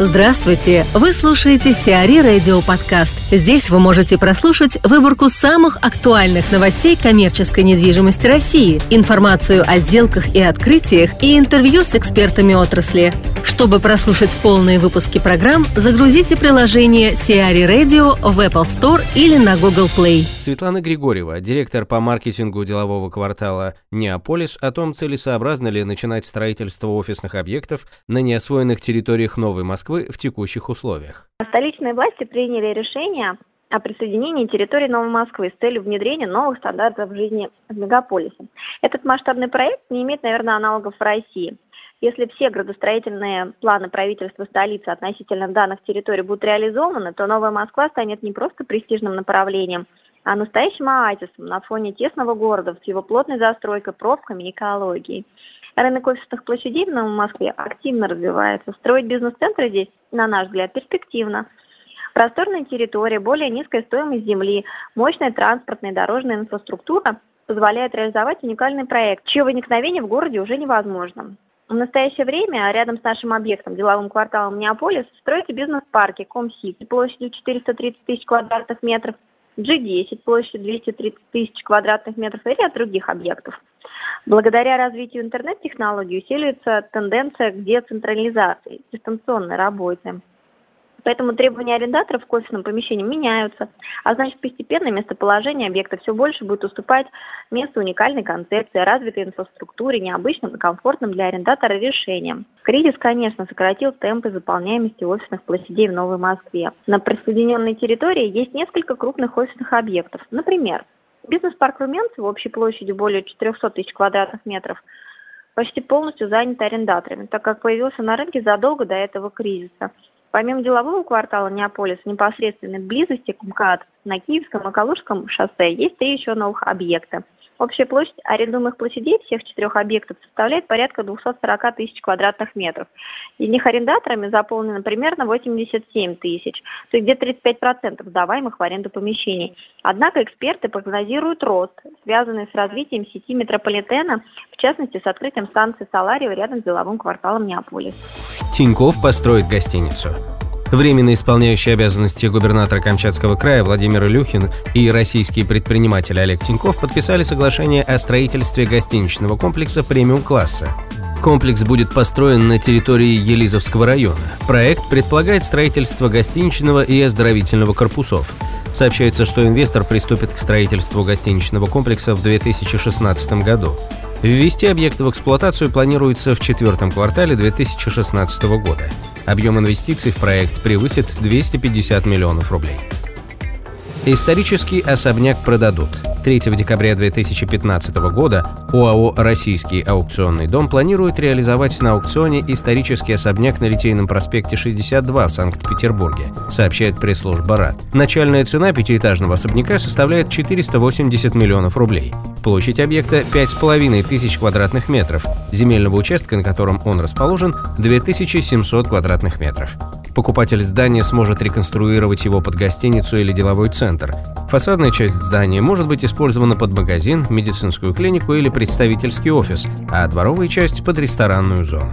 Здравствуйте! Вы слушаете Сиари Радио Подкаст. Здесь вы можете прослушать выборку самых актуальных новостей коммерческой недвижимости России, информацию о сделках и открытиях и интервью с экспертами отрасли. Чтобы прослушать полные выпуски программ, загрузите приложение Сиари Radio в Apple Store или на Google Play. Светлана Григорьева, директор по маркетингу делового квартала «Неаполис», о том, целесообразно ли начинать строительство офисных объектов на неосвоенных территориях Новой Москвы Москвы в текущих условиях. Столичные власти приняли решение о присоединении территории Новой Москвы с целью внедрения новых стандартов жизни в мегаполисе. Этот масштабный проект не имеет, наверное, аналогов в России. Если все градостроительные планы правительства столицы относительно данных территорий будут реализованы, то Новая Москва станет не просто престижным направлением, а настоящим оазисом на фоне тесного города с его плотной застройкой, пробками и экологией. Рынок офисных площадей в Новой Москве активно развивается. Строить бизнес-центры здесь, на наш взгляд, перспективно. Просторная территория, более низкая стоимость земли, мощная транспортная и дорожная инфраструктура позволяет реализовать уникальный проект, чье возникновение в городе уже невозможно. В настоящее время рядом с нашим объектом, деловым кварталом Неаполис, строятся бизнес-парки Комсити площадью 430 тысяч квадратных метров, G10 площадью 230 тысяч квадратных метров и ряд других объектов. Благодаря развитию интернет-технологий усиливается тенденция к децентрализации, дистанционной работе. Поэтому требования арендаторов к офисным помещениям меняются, а значит постепенно местоположение объекта все больше будет уступать месту уникальной концепции, развитой инфраструктуре, необычным и комфортным для арендатора решениям. Кризис, конечно, сократил темпы заполняемости офисных площадей в Новой Москве. На присоединенной территории есть несколько крупных офисных объектов. Например, бизнес-парк Румянцево общей площадью более 400 тысяч квадратных метров почти полностью занят арендаторами, так как появился на рынке задолго до этого кризиса. Помимо делового квартала Неаполис, в непосредственной близости к МКАД на Киевском и Калужском шоссе есть три еще новых объекта. Общая площадь арендуемых площадей всех четырех объектов составляет порядка 240 тысяч квадратных метров. Из них арендаторами заполнено примерно 87 тысяч, то есть где-то 35% сдаваемых в аренду помещений. Однако эксперты прогнозируют рост, связанный с развитием сети метрополитена, в частности с открытием станции Саларио рядом с деловым кварталом Неаполис. Тиньков построит гостиницу. Временно исполняющий обязанности губернатора Камчатского края Владимир Илюхин и российский предприниматель Олег Тиньков подписали соглашение о строительстве гостиничного комплекса премиум-класса. Комплекс будет построен на территории Елизовского района. Проект предполагает строительство гостиничного и оздоровительного корпусов. Сообщается, что инвестор приступит к строительству гостиничного комплекса в 2016 году. Ввести объект в эксплуатацию планируется в четвертом квартале 2016 года. Объем инвестиций в проект превысит 250 миллионов рублей. Исторический особняк продадут. 3 декабря 2015 года ОАО «Российский аукционный дом» планирует реализовать на аукционе исторический особняк на Литейном проспекте 62 в Санкт-Петербурге, сообщает пресс-служба РАД. Начальная цена пятиэтажного особняка составляет 480 миллионов рублей. Площадь объекта 5,5 тысяч квадратных метров, земельного участка, на котором он расположен, 2700 квадратных метров. Покупатель здания сможет реконструировать его под гостиницу или деловой центр. Фасадная часть здания может быть использована под магазин, медицинскую клинику или представительский офис, а дворовая часть под ресторанную зону.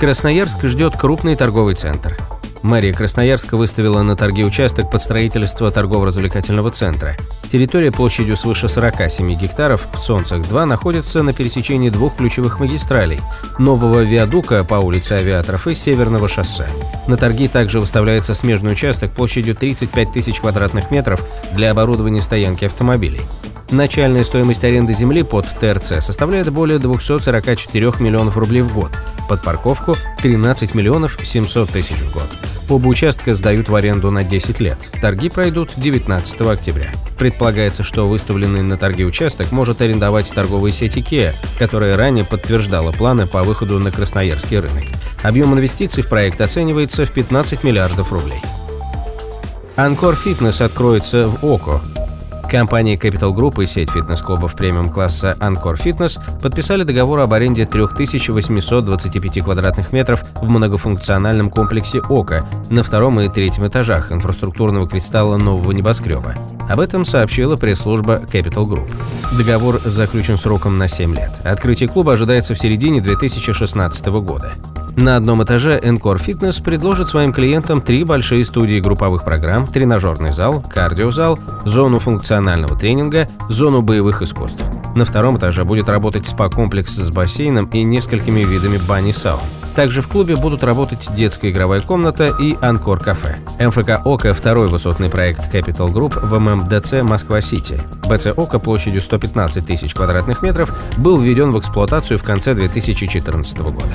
Красноярск ждет крупный торговый центр. Мэрия Красноярска выставила на торги участок под строительство торгово-развлекательного центра. Территория площадью свыше 47 гектаров в Солнцах-2 находится на пересечении двух ключевых магистралей – нового виадука по улице Авиаторов и Северного шоссе. На торги также выставляется смежный участок площадью 35 тысяч квадратных метров для оборудования стоянки автомобилей. Начальная стоимость аренды земли под ТРЦ составляет более 244 миллионов рублей в год, под парковку – 13 миллионов 700 тысяч в год. Оба участка сдают в аренду на 10 лет. Торги пройдут 19 октября. Предполагается, что выставленный на торги участок может арендовать торговая сеть IKEA, которая ранее подтверждала планы по выходу на красноярский рынок. Объем инвестиций в проект оценивается в 15 миллиардов рублей. Анкор Фитнес откроется в ОКО. Компании Capital Group и сеть фитнес-клубов премиум-класса Анкор Fitness подписали договор об аренде 3825 квадратных метров в многофункциональном комплексе ОКО на втором и третьем этажах инфраструктурного кристалла нового небоскреба. Об этом сообщила пресс-служба Capital Group. Договор заключен сроком на 7 лет. Открытие клуба ожидается в середине 2016 года. На одном этаже Encore Fitness предложит своим клиентам три большие студии групповых программ, тренажерный зал, кардиозал, зону функционального тренинга, зону боевых искусств. На втором этаже будет работать спа-комплекс с бассейном и несколькими видами бани саун. Также в клубе будут работать детская игровая комната и Анкор-кафе. МФК «Ока» – второй высотный проект Capital Group в ММДЦ Москва-Сити. БЦ «Ока» площадью 115 тысяч квадратных метров был введен в эксплуатацию в конце 2014 года.